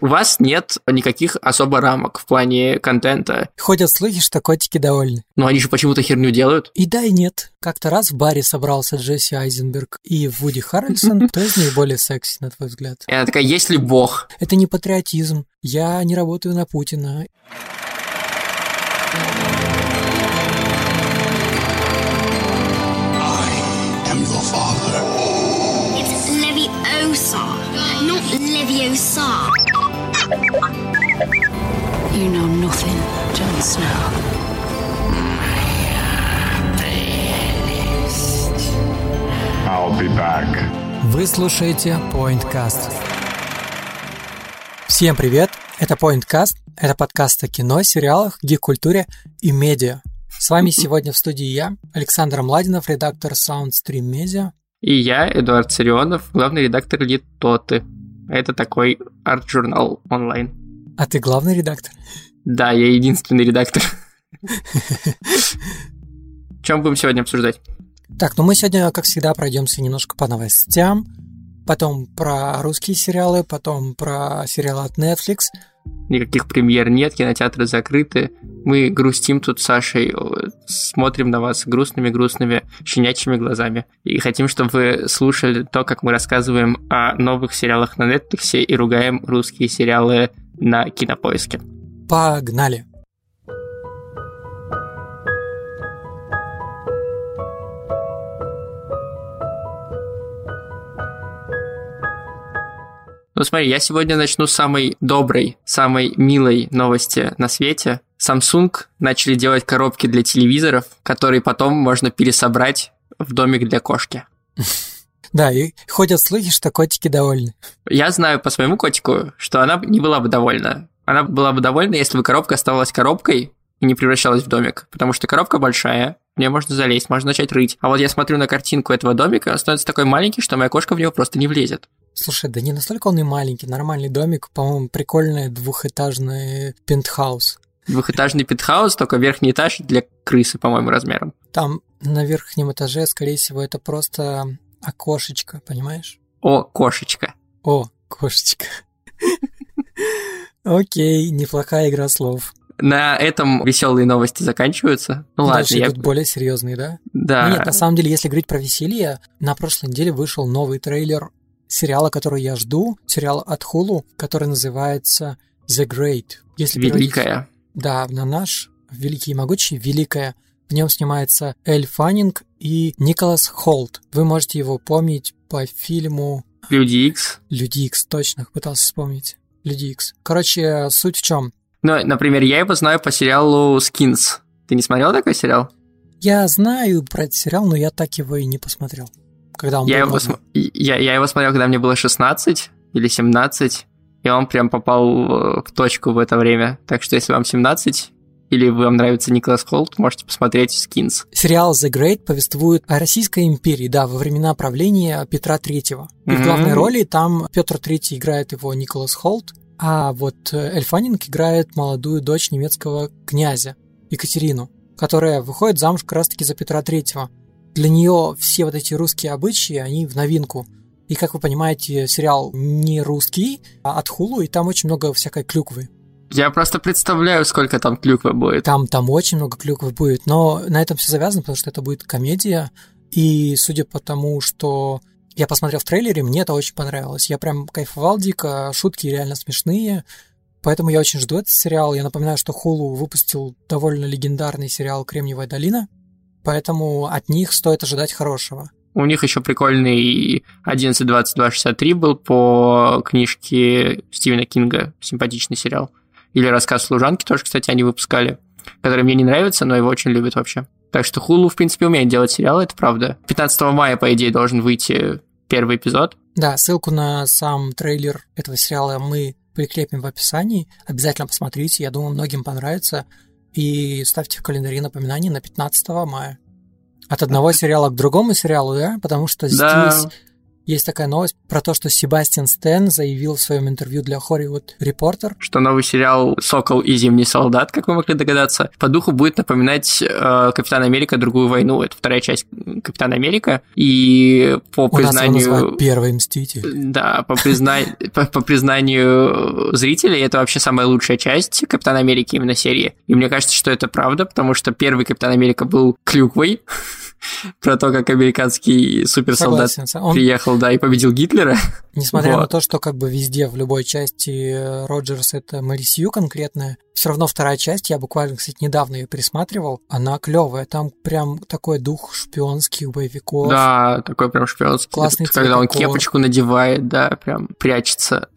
У вас нет никаких особо рамок в плане контента. Ходят слухи, что котики довольны. Но они же почему-то херню делают. И да, и нет. Как-то раз в баре собрался Джесси Айзенберг и Вуди Харрельсон. Кто из них более секси, на твой взгляд? И она такая, есть ли бог? Это не патриотизм. Я не работаю на Путина. Leviosa, not Leviosa. You know nothing, Jon Snow. I'll be back. Вы слушаете Pointcast. Всем привет! Это Pointcast. Это подкаст о кино, сериалах, гик-культуре и медиа. С вами сегодня в студии я, Александр Младинов, редактор Soundstream Media. И я, Эдуард Царионов, главный редактор Литоты. Это такой арт-журнал онлайн. А ты главный редактор? Да, я единственный редактор. Чем будем сегодня обсуждать? Так, ну мы сегодня, как всегда, пройдемся немножко по новостям, потом про русские сериалы, потом про сериалы от Netflix. Никаких премьер нет, кинотеатры закрыты. Мы грустим тут с Сашей, э, смотрим на вас грустными-грустными щенячьими глазами. И хотим, чтобы вы слушали то, как мы рассказываем о новых сериалах на Netflix и ругаем русские сериалы на Кинопоиске. Погнали! Ну смотри, я сегодня начну с самой доброй, самой милой новости на свете. Samsung начали делать коробки для телевизоров, которые потом можно пересобрать в домик для кошки. Да, и ходят слухи, что котики довольны. Я знаю по своему котику, что она не была бы довольна. Она была бы довольна, если бы коробка оставалась коробкой и не превращалась в домик. Потому что коробка большая, в нее можно залезть, можно начать рыть. А вот я смотрю на картинку этого домика, он становится такой маленький, что моя кошка в него просто не влезет. Слушай, да не настолько он и маленький, нормальный домик, по-моему, прикольный двухэтажный пентхаус. Двухэтажный пентхаус, только верхний этаж для крысы, по-моему, размером. Там на верхнем этаже, скорее всего, это просто окошечко, понимаешь? О, кошечка. О, кошечка. Окей, неплохая игра слов. На этом веселые новости заканчиваются. Ну ладно, Дальше я... идут более серьезные, да? Да. Нет, на самом деле, если говорить про веселье, на прошлой неделе вышел новый трейлер сериала, который я жду, сериал от Hulu, который называется The Great. Если Великая. Да, на наш великий и могучий, великая. В нем снимается Эль Фаннинг и Николас Холт. Вы можете его помнить по фильму Люди Икс. Люди Икс, точно, пытался вспомнить. Люди Икс. Короче, суть в чем? Ну, например, я его знаю по сериалу Skins. Ты не смотрел такой сериал? Я знаю про этот сериал, но я так его и не посмотрел. Когда он Я его, см- я, я его смотрел, когда мне было 16 или 17, и он прям попал э, в точку в это время. Так что если вам 17 или вам нравится Николас Холт, можете посмотреть Skins. Сериал The Great повествует о Российской империи, да, во времена правления Петра Третьего. И в Мгм. главной роли там Петр Третий играет его Николас Холт, а вот э, Эль Фаннинг играет молодую дочь немецкого князя Екатерину, которая выходит замуж как раз-таки за Петра Третьего. Для нее все вот эти русские обычаи, они в новинку. И, как вы понимаете, сериал не русский, а от Хулу, и там очень много всякой клюквы. Я просто представляю, сколько там клюквы будет. Там, там очень много клюквы будет, но на этом все завязано, потому что это будет комедия. И судя по тому, что я посмотрел в трейлере, мне это очень понравилось. Я прям кайфовал дико, шутки реально смешные. Поэтому я очень жду этот сериал. Я напоминаю, что Hulu выпустил довольно легендарный сериал «Кремниевая долина», поэтому от них стоит ожидать хорошего. У них еще прикольный 11.22.63 был по книжке Стивена Кинга. Симпатичный сериал. Или рассказ служанки тоже, кстати, они выпускали. Который мне не нравится, но его очень любят вообще. Так что Hulu, в принципе, умеет делать сериалы, это правда. 15 мая, по идее, должен выйти первый эпизод. Да, ссылку на сам трейлер этого сериала мы прикрепим в описании. Обязательно посмотрите, я думаю, многим понравится. И ставьте в календаре напоминание на 15 мая. От одного сериала к другому сериалу, да? Потому что Да. Есть такая новость про то, что Себастьян Стэн заявил в своем интервью для Hollywood Reporter, что новый сериал «Сокол и Зимний солдат», как вы могли догадаться, по духу будет напоминать э, «Капитан Америка. Другую войну». Это вторая часть «Капитана Америка». И по у признанию... нас его «Первый мститель». Да, по, призна... по признанию зрителей, это вообще самая лучшая часть Капитана Америки именно серии. И мне кажется, что это правда, потому что первый Капитан Америка был клюквой, про то, как американский суперсолдат Согласен, он- приехал, да, и победил Гитлера. Несмотря на Вот. то, что как бы везде, в любой части э, Роджерс это Мэри Сью конкретная, все равно вторая часть, я буквально, кстати, недавно ее пересматривал, она клевая, там прям такой дух шпионских боевиков. Да, такой прям шпионский. Классный Когда он кепочку надевает, да, прям прячется.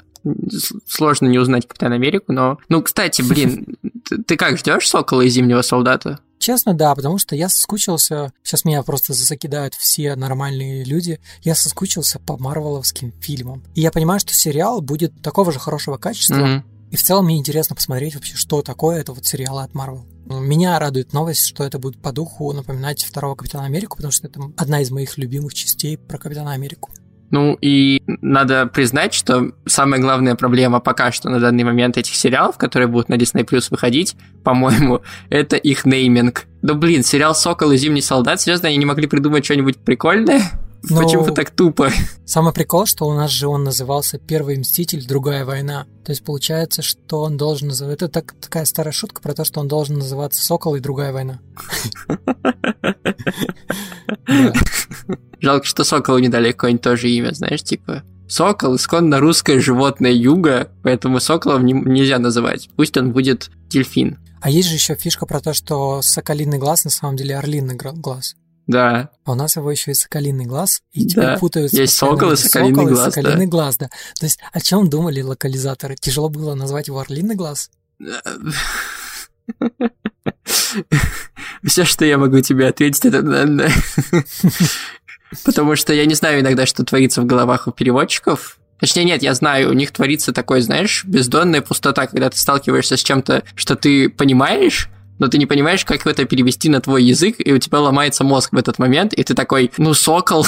Сложно не узнать Капитана Америку, но... Ну, кстати, блин, ты- ты как, ждешь Сокола и Зимнего солдата? Честно, да, потому что я соскучился, сейчас меня просто закидают все нормальные люди, я соскучился по марвеловским фильмам. И я понимаю, что сериал будет такого же хорошего качества, Мгм. И в целом мне интересно посмотреть вообще, что такое это вот сериалы от Marvel. Меня радует новость, что это будет по духу напоминать второго Капитана Америку, потому что это одна из моих любимых частей про Капитана Америку. Ну и надо признать, что самая главная проблема пока что на данный момент этих сериалов, которые будут на Disney Plus выходить, по-моему, это их нейминг. Да блин, сериал «Сокол и Зимний солдат», серьезно, они не могли придумать что-нибудь прикольное? Ну, Почему так тупо? Самый прикол, что у нас же он назывался «Первый мститель. Другая война». То есть получается, что он должен называться... Это так- такая старая шутка про то, что он должен называться «Сокол и другая война». Жалко, что Соколу не дали какое-нибудь тоже имя, знаешь, типа... Сокол исконно русское животное юга, поэтому Соколом не- нельзя называть. Пусть он будет дельфин. А есть же еще фишка про то, что соколиный глаз на самом деле орлиный глаз. Да, А у нас его еще и соколиный глаз, и теперь Да. путаются. Есть сокол и соколиный сокол и глаз, соколиный глаз, да. То есть о чем думали локализаторы? Тяжело было назвать его орлиный глаз? Все, что я могу тебе ответить, это... Потому что я не знаю иногда, что творится в головах у переводчиков. Точнее, нет, я знаю, у них творится такой, знаешь, бездонная пустота, когда ты сталкиваешься с чем-то, что ты понимаешь, но ты не понимаешь, как это перевести на твой язык, и у тебя ломается мозг в этот момент, и ты такой, ну, сокол.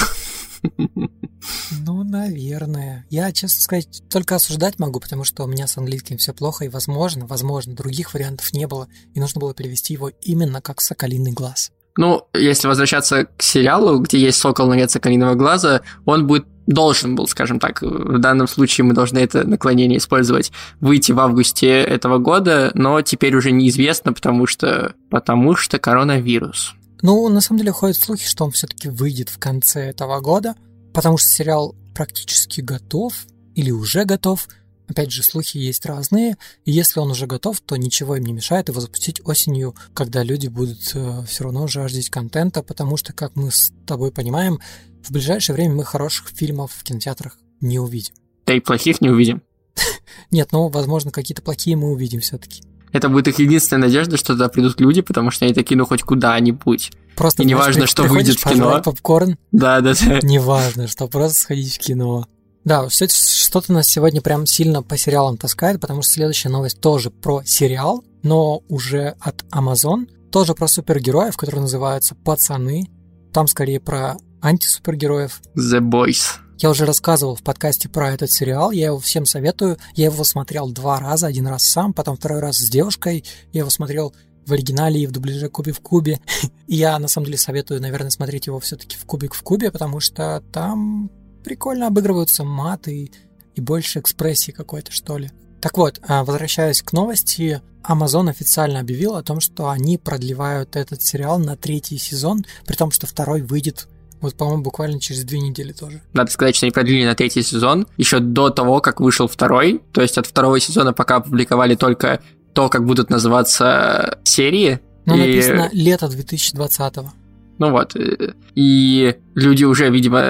Ну, наверное. Я, честно сказать, только осуждать могу, потому что у меня с английским все плохо, и возможно, возможно, других вариантов не было, и нужно было перевести его именно как соколиный глаз. Ну, если возвращаться к сериалу, где есть сокол, но нет соколиного глаза, он будет должен был, скажем так, в данном случае мы должны это наклонение использовать, выйти в августе этого года, но теперь уже неизвестно, потому что, потому что коронавирус. Ну, на самом деле ходят слухи, что он все-таки выйдет в конце этого года, потому что сериал практически готов или уже готов. Опять же, слухи есть разные, и если он уже готов, то ничего им не мешает его запустить осенью, когда люди будут все равно жаждать контента, потому что, как мы с тобой понимаем, в ближайшее время мы хороших фильмов в кинотеатрах не увидим. Да и плохих не увидим. Нет, ну, возможно, какие-то плохие мы увидим все-таки. Это будет их единственная надежда, что туда придут люди, потому что они такие, ну, хоть куда-нибудь. Просто И не знаешь, важно, при- что выйдет в кино. попкорн, Да, да, да. Неважно, что просто сходить в кино. Да, кстати, что-то нас сегодня прям сильно по сериалам таскает, потому что следующая новость тоже про сериал, но уже от Amazon, тоже про супергероев, который называется «Пацаны». Там скорее про антисупергероев. The Boys. Я уже рассказывал в подкасте про этот сериал, я его всем советую. Я его смотрел два раза, один раз сам, потом второй раз с девушкой. Я его смотрел в оригинале и в дубляже Кубе в Кубе. И я на самом деле советую, наверное, смотреть его все-таки в Кубик в Кубе, потому что там прикольно обыгрываются маты и больше экспрессии какой-то, что ли. Так вот, а, возвращаясь к новости, Amazon официально объявил о том, что они продлевают этот сериал на третий сезон, при том, что второй выйдет, вот, по-моему, буквально через две недели тоже. Надо сказать, что они продлили на третий сезон еще до того, как вышел второй. То есть от второго сезона пока опубликовали только то, как будут называться серии. Ну, И- написано лето 2020-го. Ну вот. э, И люди уже, видимо,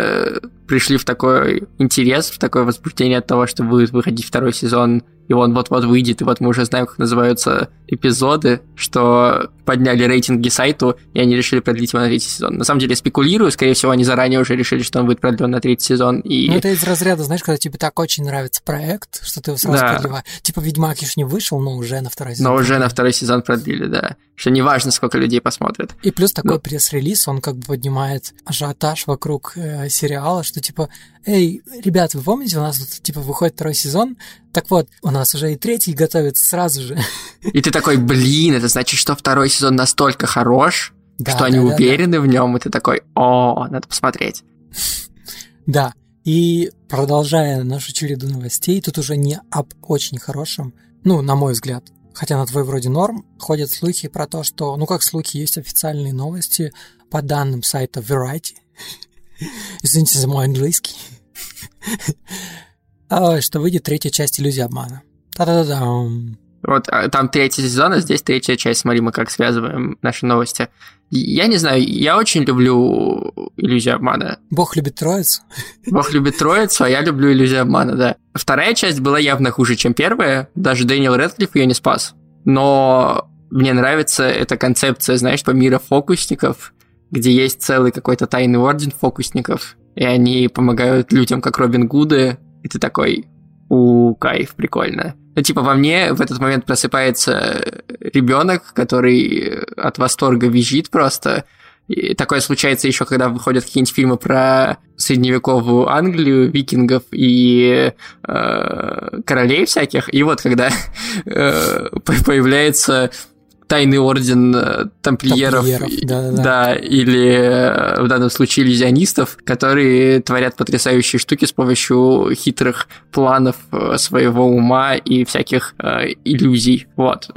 пришли в такой интерес, в такое возбуждение от того, что будет выходить второй сезон, и он вот-вот выйдет, и вот мы уже знаем, как называются эпизоды, что подняли рейтинги сайту, и они решили продлить его на третий сезон. На самом деле, спекулирую, скорее всего, они заранее уже решили, что он будет продлен на третий сезон, и... Ну, это из разряда, знаешь, когда тебе так очень нравится проект, что ты его сразу Да. продлеваешь. Типа Ведьмак еще не вышел, но уже на второй сезон. Но уже на второй сезон продлили, да. Что неважно, сколько людей посмотрят. И плюс такой Ну. пресс-релиз, он как бы поднимает ажиотаж вокруг э, сериала, что что типа, эй, ребят, вы помните, у нас тут типа выходит второй сезон? Так вот, у нас уже и третий готовится сразу же. И ты такой, блин, это значит, что второй сезон настолько хорош, Да, что они да, да, уверены в нем, и ты такой, о, надо посмотреть. Да, и продолжая нашу череду новостей, тут уже не об очень хорошем, ну, на мой взгляд, хотя на твой вроде норм, ходят слухи про то, что, ну, как слухи, есть официальные новости по данным сайта Variety. Извините за мой английский. А, Что выйдет третья часть иллюзии обмана. Та-да-да-дам. Вот а, там третий сезон, а здесь третья часть. Смотри, мы как связываем наши новости. Я не знаю, я очень люблю иллюзию обмана. Бог любит троицу. Бог любит троицу, а я люблю иллюзию обмана, да. Вторая часть была явно хуже, чем первая. Даже Дэниел Рэдклифф ее не спас. Но мне нравится эта концепция, знаешь, по мира фокусников, где есть целый какой-то тайный орден фокусников, и они помогают людям, как Робин Гуды, и ты такой, у, кайф, прикольно. Ну, типа, во мне в этот момент просыпается ребенок, который от восторга визжит просто. И такое случается еще, когда выходят какие-нибудь фильмы про средневековую Англию, викингов и э, королей всяких. И вот когда э, по- появляется тайный орден э, тамплиеров, Тамплиеров, и- да-да-да. да, или э, в данном случае иллюзионистов, которые творят потрясающие штуки с помощью хитрых планов э, своего ума и всяких э, иллюзий. Вот.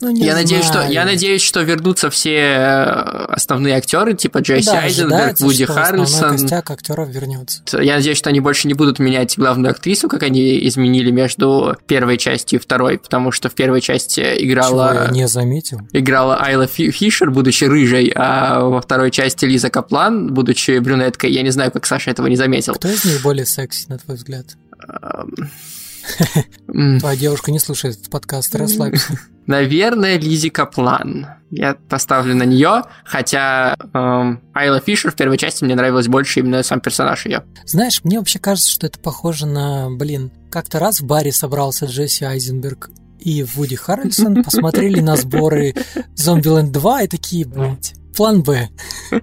Ну, Я надеюсь, что знаю. я надеюсь, что вернутся все э, основные актеры, типа Джесси Да, Айзенберг, Вуди Харрельсон. костяк актеров вернется. Я надеюсь, что они больше не будут менять главную актрису, как они изменили между первой частью и второй, потому что в первой части Чего я играла не заметил. играла Айла Фи- Фишер, будучи рыжей, а во второй части Лиза Каплан, будучи брюнеткой. Я не знаю, как Саша этого не заметил. Кто из них более секси, на твой взгляд? Твоя девушка не слушает этот подкаст, расслабься. Наверное, Лизи Каплан. Я поставлю на нее, хотя эм, Айла Фишер в первой части мне нравилась больше именно сам персонаж ее. Знаешь, мне вообще кажется, что это похоже на, блин, как-то раз в баре собрался Джесси Айзенберг и Вуди Харрельсон, посмотрели на сборы Zombieland 2 и такие, блядь, план Б.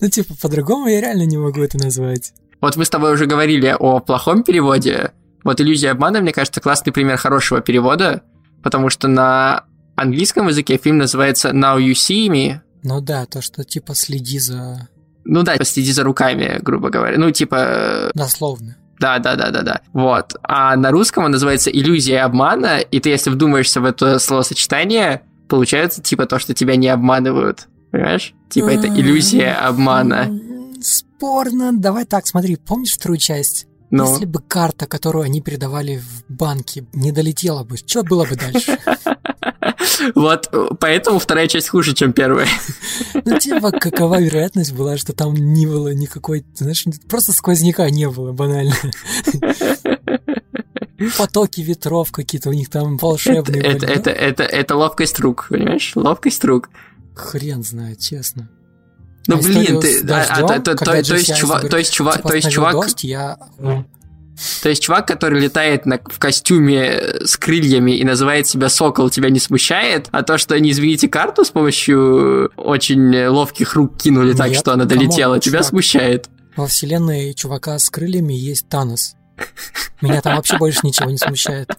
Ну, типа, по-другому я реально не могу это назвать. Вот мы с тобой уже говорили о плохом переводе. Вот «Иллюзия обмана», мне кажется, классный пример хорошего перевода, потому что на английском языке фильм называется «Now You See Me», Ну да, то, что типа следи за... ну да, следи за руками, грубо говоря. Ну, типа, э, Дословно. да, да, да, да, да. Вот. А на русском он называется иллюзия обмана, и ты, если вдумаешься в это словосочетание, получается типа то, что тебя не обманывают. Понимаешь? Типа это иллюзия обмана. Спорно. Давай так, смотри, помнишь вторую часть? Ну, Если бы карта, которую они передавали в банке, не долетела бы, что было бы дальше? вот э, поэтому вторая часть хуже, чем первая. Ну, типа, какова вероятность была, что там не было никакой, знаешь, просто сквозняка не было, банально. Потоки ветров какие-то у них там волшебные Это, были. это, это, это ловкость рук, понимаешь? Ловкость рук. Хрен знает, честно. Ну, А блин, ты... а, а, дождем, то- есть чувак, Айзенберг, то есть чувак, типа, то есть чувак, дождь, я... то есть чувак, который летает на, в костюме с крыльями и называет себя Сокол, тебя не смущает, а то, что они, извините, карту с помощью очень ловких рук кинули так, Нет, что она камон, долетела, тебя чувак. смущает. Во вселенной чувака с крыльями есть Танос. Меня там вообще больше ничего не смущает.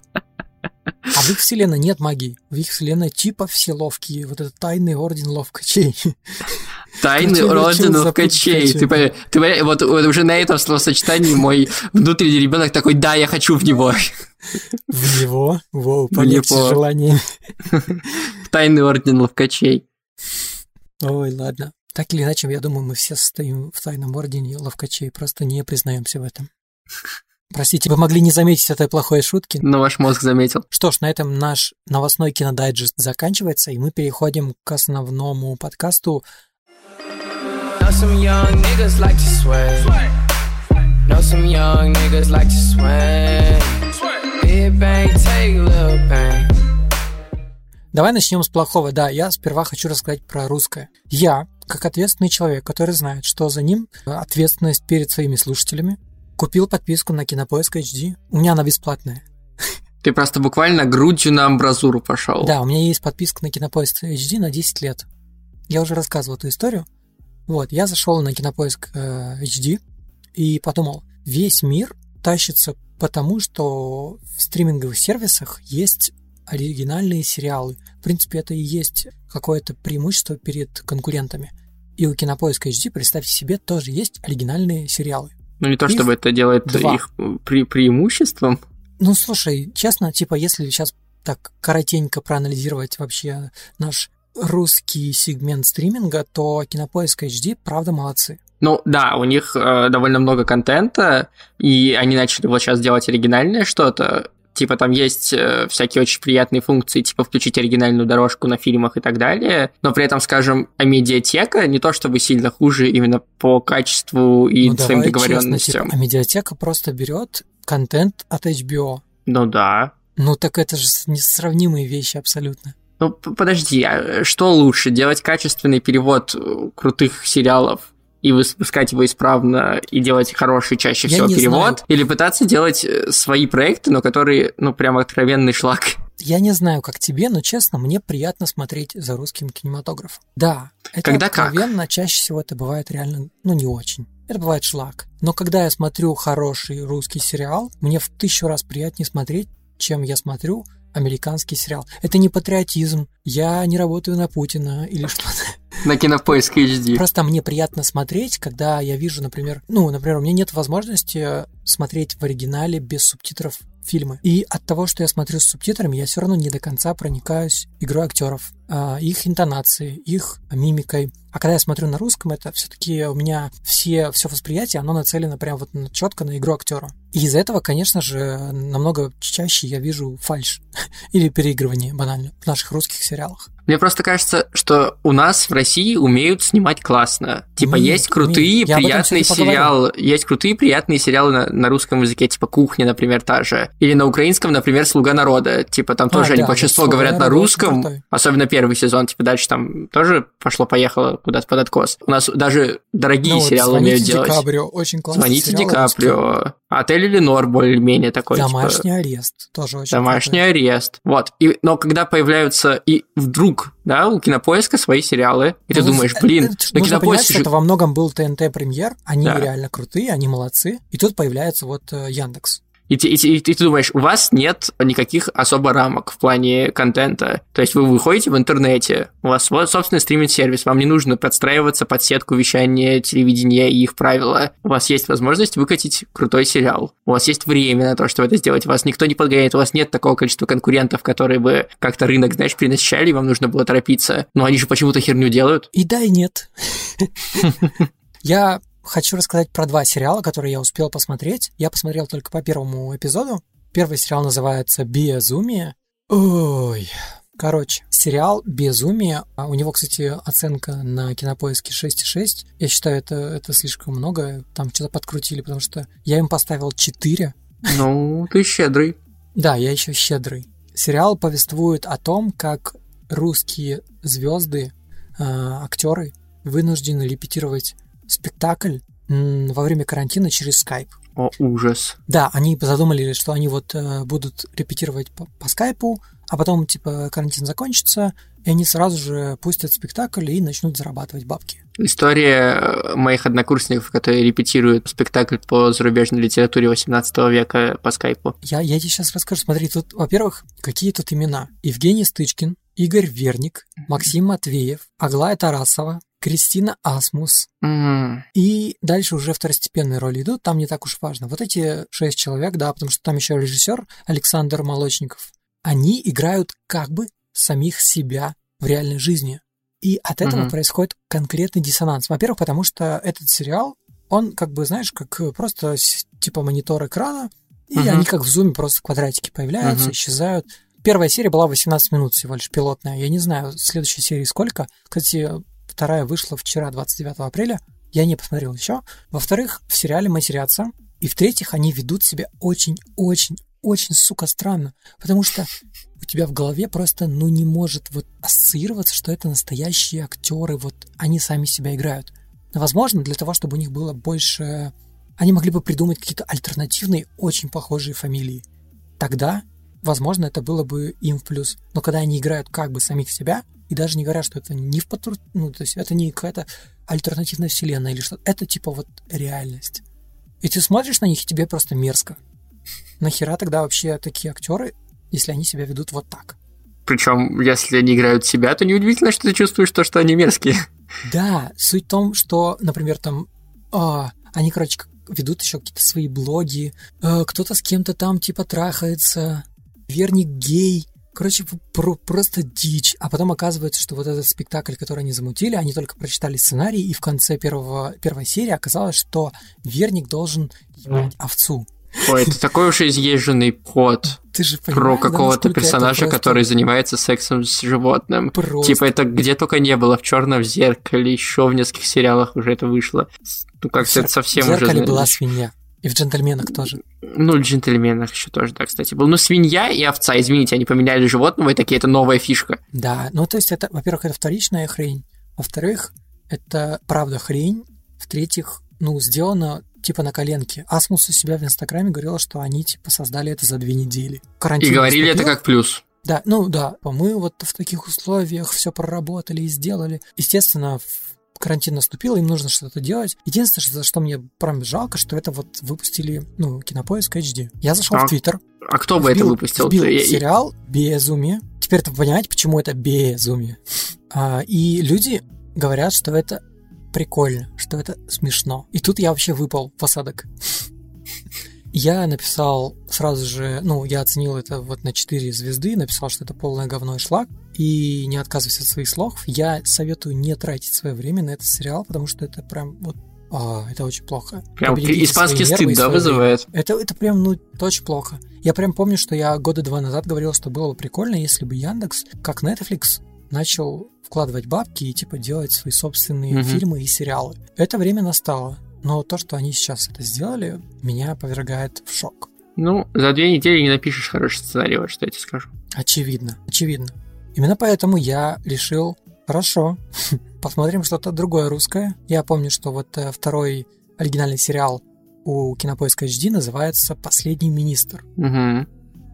А в их вселенной нет магии. В их вселенной типа все ловкие. Вот этот тайный орден ловкачей. Тайный орден ловкачей. Ты, ты понимаешь, вот, вот уже на этом словосочетании мой внутренний ребенок такой, да, я хочу в него. В него. Воу, полегче желанием. Тайный орден ловкачей. Ой, ладно. Так или иначе, я думаю, мы все состоим в тайном ордене ловкачей. Просто не признаемся в этом. Простите, вы могли не заметить этой плохой шутки. Но ваш мозг заметил. Что ж, на этом наш новостной кинодайджест заканчивается, и мы переходим к основному подкасту. Давай начнем с плохого. Да, я сперва хочу рассказать про русское. Я, как ответственный человек, который знает, что за ним ответственность перед своими слушателями, купил подписку на Кинопоиск HD. У меня она бесплатная. Ты просто буквально грудью на амбразуру пошел. Да, у меня есть подписка на Кинопоиск HD на 10 лет. Я уже рассказывал эту историю. Вот, я зашел на Кинопоиск э, HD, и подумал, весь мир тащится потому, что в стриминговых сервисах есть оригинальные сериалы. В принципе, это и есть какое-то преимущество перед конкурентами. И у Кинопоиска HD, представьте себе, тоже есть оригинальные сериалы. Ну, не то, Их чтобы это делает два. их пре- преимуществом. Ну, слушай, честно, типа, если сейчас так коротенько проанализировать вообще наш русский сегмент стриминга, то Кинопоиск HD, правда, молодцы. Ну да, у них э, довольно много контента, и они начали вот сейчас делать оригинальное что-то. Типа там есть э, всякие очень приятные функции, типа включить оригинальную дорожку на фильмах и так далее. Но при этом, скажем, а медиатека не то чтобы сильно хуже именно по качеству и ну, своим давай честно, договоренностям. типа, а медиатека просто берет контент от HBO. Ну да. Ну, так это же несравнимые вещи абсолютно. Ну подожди, а что лучше, делать качественный перевод э, крутых сериалов и выпускать его исправно и делать хороший чаще всего перевод, знаю. или пытаться делать э, свои проекты, но которые, ну, прям откровенный шлак. Я не знаю, как тебе, но честно, мне приятно смотреть за русским кинематографом. Да, это Когда как? откровенно, чаще всего это бывает реально, ну, не очень. Это бывает шлак. Но когда я смотрю хороший русский сериал, мне в тысячу раз приятнее смотреть, чем я смотрю американский сериал. Это не патриотизм, я не работаю на Путина или что-то. На кинопоиск HD. Просто мне приятно смотреть, когда я вижу, например, ну, например, у меня нет возможности смотреть в оригинале без субтитров фильмы. И от того, что я смотрю с субтитрами, я все равно не до конца проникаюсь игрой актеров, их интонацией, их мимикой. А когда я смотрю на русском, это все-таки у меня все, все восприятие, оно нацелено прям вот четко на игру актера. И из-за этого, конечно же, намного чаще я вижу фальш или переигрывание банально в наших русских сериалах. Мне просто кажется, что у нас в России умеют снимать классно. Типа Умеют, есть крутые, этом, приятные поговорю. сериалы, есть крутые, приятные сериалы на, на русском языке, типа «Кухня», например, та же. Или на украинском, например, «Слуга народа». Типа там А, тоже они да, большинство «Слуга говорят на народа» очень русском, особенно первый сезон, типа дальше там тоже пошло-поехало куда-то под откос. У нас даже дорогие Ну вот сериалы «Звоните умеют делать. Ди Каприо», очень классный Звоните сериал, Ди. Каприо. Отель Эленор более-менее такой. типа, Домашний арест тоже очень Домашний крутой. арест. Вот. И, но когда появляются и вдруг, да, у кинопоиска свои сериалы, и ты Ну, думаешь, э, блин, э, на нужно что же... это во многом был ТНТ премьер, они Да. реально крутые, они молодцы, и тут появляется вот э, Яндекс. И, и ты- и ты думаешь, у вас нет никаких особо рамок в плане контента. То есть вы выходите в интернете, у вас вот собственный стриминг-сервис, вам не нужно подстраиваться под сетку вещания, телевидения и их правила. У вас есть возможность выкатить крутой сериал. У вас есть время на то, чтобы это сделать. Вас никто не подгоняет, у вас нет такого количества конкурентов, которые бы как-то рынок, знаешь, перенасыщали, и вам нужно было торопиться. Но они же почему-то херню делают. И да, и нет. Я хочу рассказать про два сериала, которые я успел посмотреть. Я посмотрел только по первому эпизоду. Первый сериал называется «Безумие». Ой, Короче, сериал «Безумие». А У него, кстати, оценка на кинопоиске 6,6. Я считаю, это, это слишком много. Там что-то подкрутили, потому что я им поставил 4. Ну, ты щедрый. Да, я еще щедрый. Сериал повествует о том, как русские звезды, актеры вынуждены репетировать спектакль во время карантина через скайп. О, ужас. Да, они задумали, что они вот э, будут репетировать по, по скайпу, а потом, типа, карантин закончится, и они сразу же пустят спектакль и начнут зарабатывать бабки. История э, моих однокурсников, которые репетируют спектакль по зарубежной литературе 18 века по скайпу. Я, я тебе сейчас расскажу. Смотри, тут, во-первых, какие тут имена. Евгений Стычкин, Игорь Верник, Максим Матвеев, Аглая Тарасова, Кристина Асмус. М, И дальше уже второстепенные роли идут, там не так уж важно. Вот эти шесть человек, да, потому что там еще режиссер Александр Молочников, они играют как бы самих себя в реальной жизни. И от этого Мгм. происходит конкретный диссонанс. Во-первых, потому что этот сериал, он как бы, знаешь, как просто с- типа монитор экрана, и Мгм. они как в зуме просто квадратики появляются, Мгм. исчезают. Первая серия была 18 минут всего лишь пилотная. Я не знаю, следующей серии сколько. Кстати, вторая вышла вчера, 29 апреля. Я не посмотрел еще. Во-вторых, в сериале матерятся. И в-третьих, они ведут себя очень-очень-очень, сука, странно. Потому что у тебя в голове просто, ну, не может вот ассоциироваться, что это настоящие актеры, вот они сами себя играют. Но, возможно, для того, чтобы у них было больше... Они могли бы придумать какие-то альтернативные, очень похожие фамилии. Тогда, возможно, это было бы им в плюс. Но когда они играют как бы самих себя, и даже не говорят, что это не в потру... ну, то есть это не какая-то альтернативная вселенная или что-то, это типа вот реальность. И ты смотришь на них, и тебе просто мерзко. Нахера тогда вообще такие актеры, если они себя ведут вот так? Причем, если они играют себя, то неудивительно, что ты чувствуешь то, что они мерзкие. Да, суть в том, что, например, там а, они, короче, ведут еще какие-то свои блоги, а, кто-то с кем-то там типа трахается, верник гей, Короче, про просто дичь. А потом оказывается, что вот этот спектакль, который они замутили, они только прочитали сценарий, и в конце первого, первой серии оказалось, что верник должен ебать овцу. Ой, это такой уж изъезженный код. Ты же про какого-то да, персонажа, который занимается сексом с животным. Просто. Типа это где только не было, в черном зеркале, еще в нескольких сериалах уже это вышло. Ну как-то это совсем в зеркале уже... была свинья. И в джентльменах тоже. Ну, в джентльменах еще тоже, да, кстати, был. Ну, свинья и овца, извините, они поменяли животного, и такие, это новая фишка. Да, ну, то есть это, во-первых, это вторичная хрень. Во-вторых, это правда хрень. В-третьих, ну, сделано типа на коленке. Асмус у себя в Инстаграме говорила, что они типа создали это за две недели. Карантин и говорили наступил. это как плюс. Да, ну да, мы вот в таких условиях все проработали и сделали. Естественно, карантин наступил, им нужно что-то делать. Единственное, за что мне прям жалко, что это вот выпустили, ну, Кинопоиск HD. Я зашел а, в Твиттер. А кто бы это выпустил? Вбил я... сериал «Безумие». Теперь ты понимаете, почему это безумие. А, и люди говорят, что это прикольно, что это смешно. И тут я вообще выпал в осадок. Я написал сразу же, ну, я оценил это вот на 4 звезды, написал, что это полное говно и шлак, и не отказываюсь от своих слов. Я советую не тратить свое время на этот сериал, потому что это прям вот а, это очень плохо. Прям испанский стыд, да, вызывает? Это, это прям, ну, очень плохо. Я прям помню, что я года два назад говорил, что было бы прикольно, если бы Яндекс, как Netflix, начал вкладывать бабки и, типа, делать свои собственные угу. фильмы и сериалы. Это время настало. Но то, что они сейчас это сделали, меня повергает в шок. Ну, за две недели не напишешь хороший сценарий, вот что я тебе скажу. Очевидно, очевидно. Именно поэтому я решил, хорошо, посмотрим что-то другое русское. Я помню, что вот э, второй оригинальный сериал у Кинопоиска HD называется «Последний министр». Угу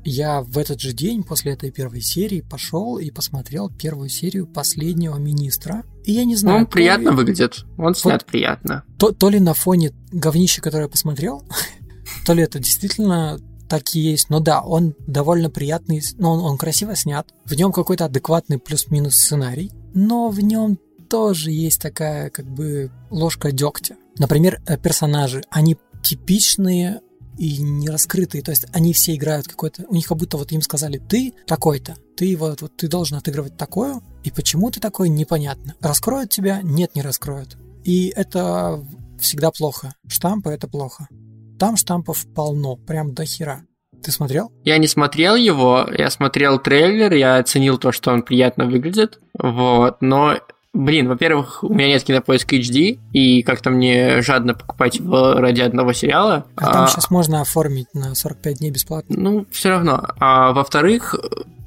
я в этот же день после этой первой серии пошел и посмотрел первую серию последнего министра. И я не знаю. Он приятно ли... выглядит. Он снят вот, приятно. То, то ли на фоне говнища, которое я посмотрел, то ли это действительно так и есть. Но да, он довольно приятный, но он, он красиво снят. В нем какой-то адекватный плюс-минус сценарий. Но в нем тоже есть такая как бы ложка дегтя. Например, э, персонажи, они типичные и не раскрытые. То есть они все играют какой-то... У них как будто вот им сказали, ты такой-то, ты вот, вот ты должен отыгрывать такое, и почему ты такой, непонятно. Раскроют тебя? Нет, не раскроют. И это всегда плохо. Штампы — это плохо. Там штампов полно, прям до хера. Ты смотрел? Я не смотрел его, я смотрел трейлер, я оценил то, что он приятно выглядит, вот, но Блин, во-первых, у меня нет кинопоиска HD, и как-то мне жадно покупать его ради одного сериала. А, а там сейчас можно оформить на 45 дней бесплатно. Ну, все равно. А во-вторых,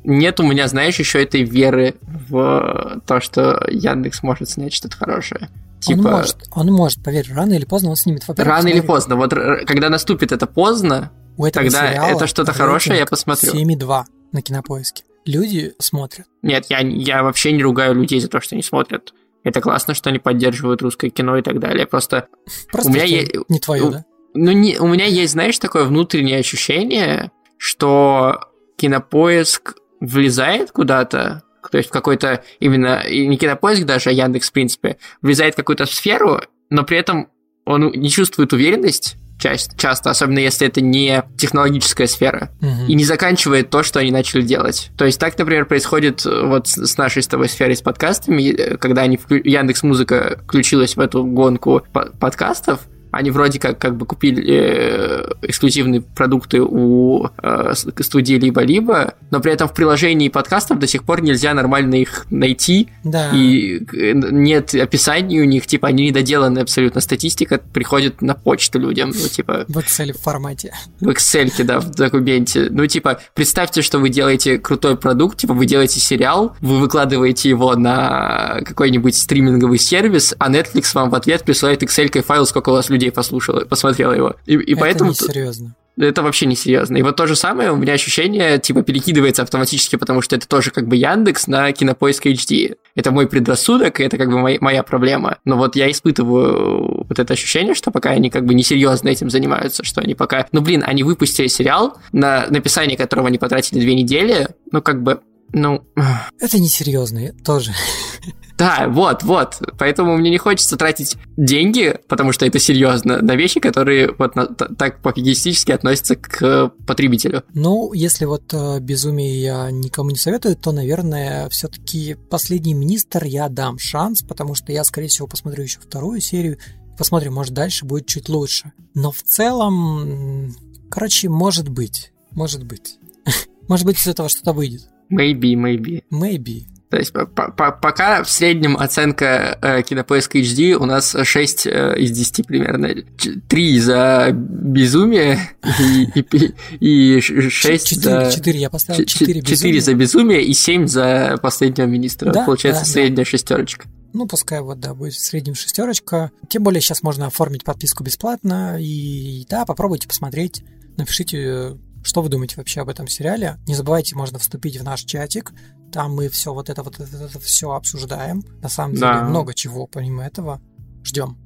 нет у меня, знаешь, еще этой веры в то, что Яндекс может снять что-то хорошее. Типа... Он может, он может, поверь, рано или поздно он снимет. Рано или поздно. Вот когда наступит это поздно, у этого тогда это что-то хорошее, я посмотрю. 7,2 на кинопоиске люди смотрят. Нет, я, я вообще не ругаю людей за то, что они смотрят. Это классно, что они поддерживают русское кино и так далее. Просто, Просто у меня есть... Не твое, да? Ну, не, у меня есть, знаешь, такое внутреннее ощущение, что кинопоиск влезает куда-то, то есть в какой-то именно, не кинопоиск даже, а Яндекс, в принципе, влезает в какую-то сферу, но при этом он не чувствует уверенность часть, часто, особенно если это не технологическая сфера, угу. и не заканчивает то, что они начали делать. То есть так, например, происходит э, вот с нашей с тобой сферой с подкастами, э, когда они Яндекс Музыка включилась в эту гонку подкастов, они вроде как, как бы купили э, эксклюзивные продукты у э, студии либо-либо, но при этом в приложении подкастов до сих пор нельзя нормально их найти. Да. И э, нет описаний у них, типа, они недоделаны абсолютно. Статистика приходит на почту людям, ну, типа... В Excel формате. В Excel, да, в документе. Ну, типа, представьте, что вы делаете крутой продукт, типа, вы делаете сериал, вы выкладываете его на какой-нибудь стриминговый сервис, а Netflix вам в ответ присылает Excel файл, сколько у вас людей людей послушала, посмотрела его. И, и это поэтому... Не серьезно. это вообще не серьезно. И вот то же самое у меня ощущение, типа, перекидывается автоматически, потому что это тоже как бы Яндекс на Кинопоиск HD. Это мой предрассудок, и это как бы моя, моя проблема. Но вот я испытываю вот это ощущение, что пока они как бы несерьезно этим занимаются, что они пока... Ну, блин, они выпустили сериал, на написание которого они потратили две недели, ну, как бы ну... Это несерьезно, тоже. Да, вот, вот. Поэтому мне не хочется тратить деньги, потому что это серьезно, на вещи, которые вот на, так пофигистически относятся к потребителю. Ну, если вот э, безумие я никому не советую, то, наверное, все-таки последний министр я дам шанс, потому что я, скорее всего, посмотрю еще вторую серию. Посмотрим, может, дальше будет чуть лучше. Но в целом, короче, может быть. Может быть. Может быть, из этого что-то выйдет. Maybe, maybe. Maybe. То есть пока в среднем оценка э, Кинопоиска HD у нас 6 э, из 10 примерно. 3 за безумие и, и, и 6 4, за... 4, я поставил 4 безумия. 4 за безумие и 7 за последнего министра. Да, Получается да, средняя да. шестерочка. Ну, пускай вот, да, будет в среднем шестерочка. Тем более сейчас можно оформить подписку бесплатно. И да, попробуйте посмотреть. Напишите, что вы думаете вообще об этом сериале. Не забывайте, можно вступить в наш чатик. Там мы все вот это вот это, это все обсуждаем. На самом деле Да. много чего помимо этого. Ждем.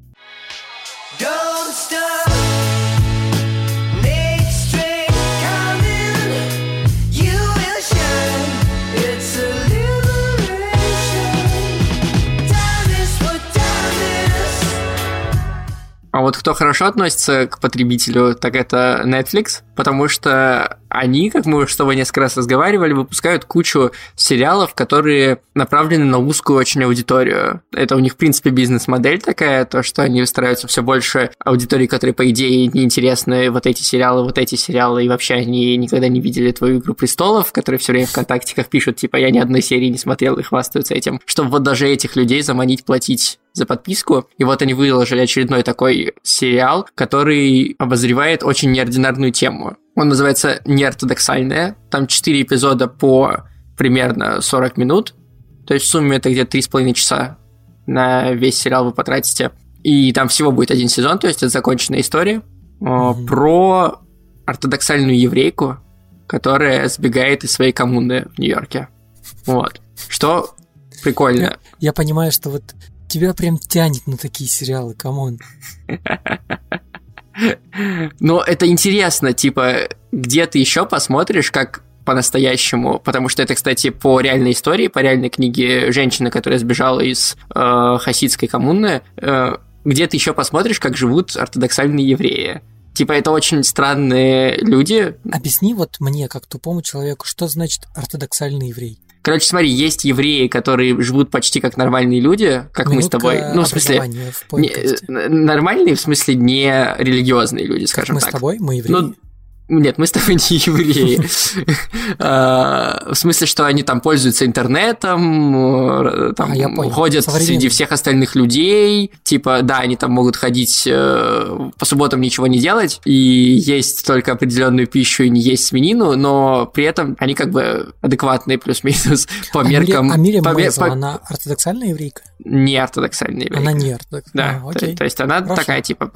Don't stop. А вот кто хорошо относится к потребителю, так это Netflix, потому что они, как мы уже с тобой несколько раз разговаривали, выпускают кучу сериалов, которые направлены на узкую очень аудиторию. Это у них, в принципе, бизнес-модель такая, то, что они стараются все больше аудитории, которые, по идее, неинтересны вот эти сериалы, вот эти сериалы, и вообще они никогда не видели твою «Игру престолов», которые все время в контактиках пишут, типа, я ни одной серии не смотрел и хвастаются этим, чтобы вот даже этих людей заманить платить за подписку. И вот они выложили очередной такой сериал, который обозревает очень неординарную тему. Он называется «Неортодоксальная». Там 4 эпизода по примерно 40 минут. То есть в сумме это где-то 3,5 часа на весь сериал вы потратите. И там всего будет один сезон, то есть это законченная история э, про ортодоксальную еврейку, которая сбегает из своей коммуны в Нью-Йорке. Вот. Что прикольно. Я понимаю, что вот тебя прям тянет на такие сериалы, come on. Но это интересно, типа, где ты еще посмотришь, как по-настоящему, потому что это, кстати, по реальной истории, по реальной книге женщины, которая сбежала из э, хасидской коммуны, э, где ты еще посмотришь, как живут ортодоксальные евреи. Типа, это очень странные люди. Объясни вот мне, как тупому человеку, что значит ортодоксальный еврей? Короче, смотри, есть евреи, которые живут почти как нормальные люди, как мы с тобой. Ну, в смысле, в не- э, нормальные, в смысле, не религиозные люди, Как скажем мы так. с тобой, мы евреи. Ну, нет, мы с тобой не евреи. А, В смысле, что они там пользуются интернетом, э, там А, ходят среди всех остальных людей. Типа, да, они там могут ходить э, по субботам ничего не делать и есть только определенную пищу и не есть свинину, но при этом они как бы адекватные плюс-минус по а меркам... а по- она ортодоксальная еврейка? не ортодоксальные евреи. Она не ортодоксальная. Да, то, есть она такая, типа,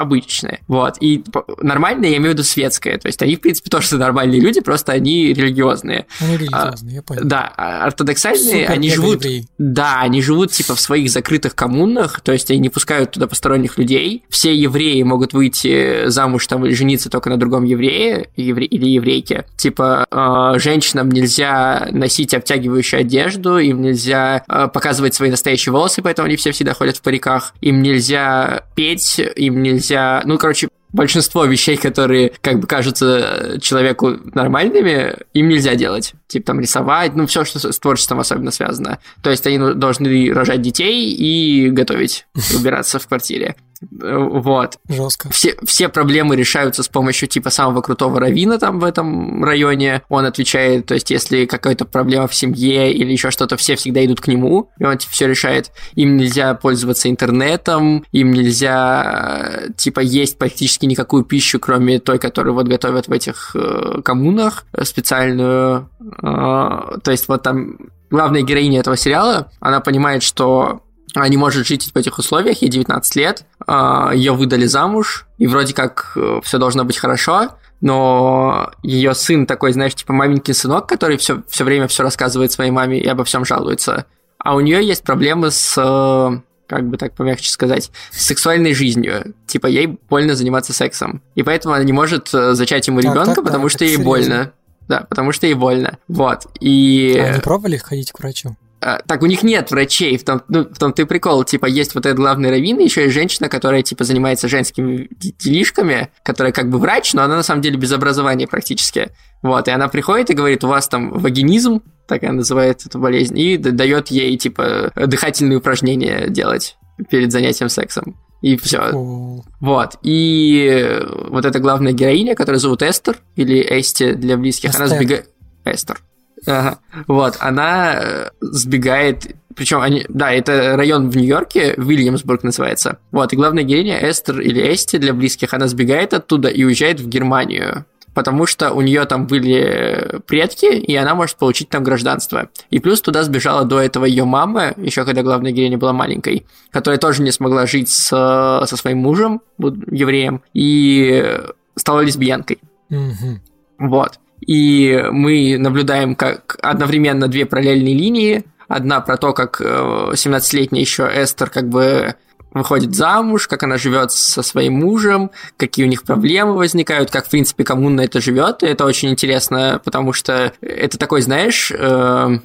обычная. Вот. И нормальная, я имею в виду светская. То есть они, в принципе, тоже нормальные люди, просто они религиозные. Они религиозные, я понял. Да, а ортодоксальные, Супер они живут... евреи. Да, они живут, типа, в своих закрытых коммунах, то есть они не пускают туда посторонних людей. Все евреи могут выйти замуж там или жениться только на другом еврее евре- или еврейке. Типа, э, женщинам нельзя носить обтягивающую одежду, им нельзя э, показывать свои настоящие волосы, поэтому они все всегда ходят в париках. Им нельзя петь, им нельзя... Ну, короче, большинство вещей, которые как бы кажутся э, человеку нормальными, им нельзя делать. Типа там рисовать, ну все, что с творчеством особенно связано. То есть они ну, должны рожать детей и готовить, убираться в квартире. Вот. Жестко. Все, все проблемы решаются с помощью типа самого крутого равина там в этом районе. Он отвечает, то есть если какая-то проблема в семье или еще что-то, все всегда идут к нему, и он все решает. Им нельзя пользоваться интернетом, им нельзя э, типа есть практически никакую пищу, кроме той, которую вот готовят в этих э, коммунах э, специальную. Э, то есть вот там главная героиня этого сериала, она понимает, что не может жить в этих условиях, ей 19 лет, ее выдали замуж, и вроде как все должно быть хорошо, но ее сын такой, знаешь, типа маменькин сынок, который все, все время все рассказывает своей маме и обо всем жалуется. А у нее есть проблемы с э, как бы так помягче сказать, с сексуальной жизнью. Типа, ей больно заниматься сексом. И поэтому она не может э, зачать ему ребенка, потому так, что ей серьезно. больно. Да, потому что ей больно. Вот. И... А вы пробовали ходить к врачу? А, так у них нет врачей, в том, ну, в том ты прикол, типа, есть вот этот главный раввин, еще есть женщина, которая, типа, занимается женскими делишками, которая как бы врач, но она на самом деле без образования практически. Вот, и она приходит и говорит, у вас там вагинизм, так она называет эту болезнь, и дает ей, типа, дыхательные упражнения делать перед занятием сексом. И все. Вот. И вот эта главная героиня, которая зовут Эстер, или Эсти для близких, Эстер. она сбегает... Эстер. Ага. Вот, она э, сбегает причем они, да, это район в Нью-Йорке, Вильямсбург называется. Вот, и главная героиня Эстер или Эсти для близких, она сбегает оттуда и уезжает в Германию потому что у нее там были предки, и она может получить там гражданство. И плюс туда сбежала до этого ее мама, еще когда главная героиня была маленькой, которая тоже не смогла жить с, со своим мужем, евреем, и стала лесбиянкой. Mm-hmm. Вот. И мы наблюдаем как одновременно две параллельные линии. Одна про то, как 17-летняя э, еще Эстер как бы выходит замуж, как она живет со своим мужем, какие у них проблемы возникают, как, в принципе, коммуна это живет. Это очень интересно, потому что это такой, знаешь, э,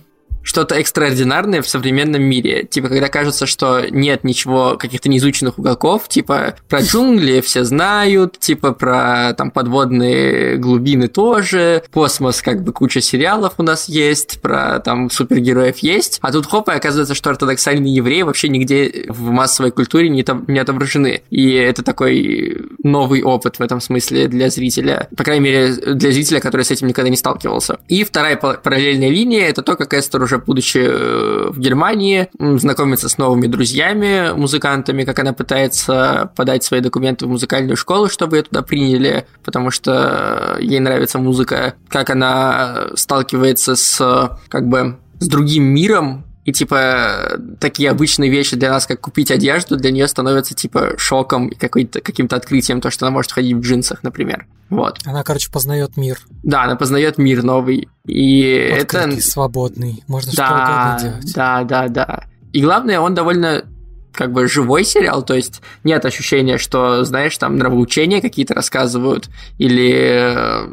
что-то экстраординарное в современном мире. Типа, когда кажется, что нет ничего, каких-то неизученных уголков, типа, про джунгли все знают, типа, про там подводные глубины тоже, космос, как бы куча сериалов у нас есть, про там супергероев есть, а тут хоп, и оказывается, что ортодоксальные евреи вообще нигде в массовой культуре не, не отображены. И это такой новый опыт в этом смысле для зрителя, по крайней мере, для зрителя, который с этим никогда не сталкивался. И вторая параллельная линия — это то, как Эстер уже будучи э, в Германии, знакомится с новыми друзьями, музыкантами, как она пытается подать свои документы в музыкальную школу, чтобы ее туда приняли, потому что ей нравится музыка, как она сталкивается с как бы с другим миром, и, типа, такие обычные вещи для нас, как купить одежду, для нее становятся, типа, шоком и каким-то открытием, то, что она может ходить в джинсах, например. Вот. Она, короче, познает мир. Да, она познает мир новый. И Открытый, это... свободный. Можно да, что угодно делать. Да, да, да. И главное, он довольно как бы живой сериал, то есть нет ощущения, что, знаешь, там нравоучения какие-то рассказывают, или э,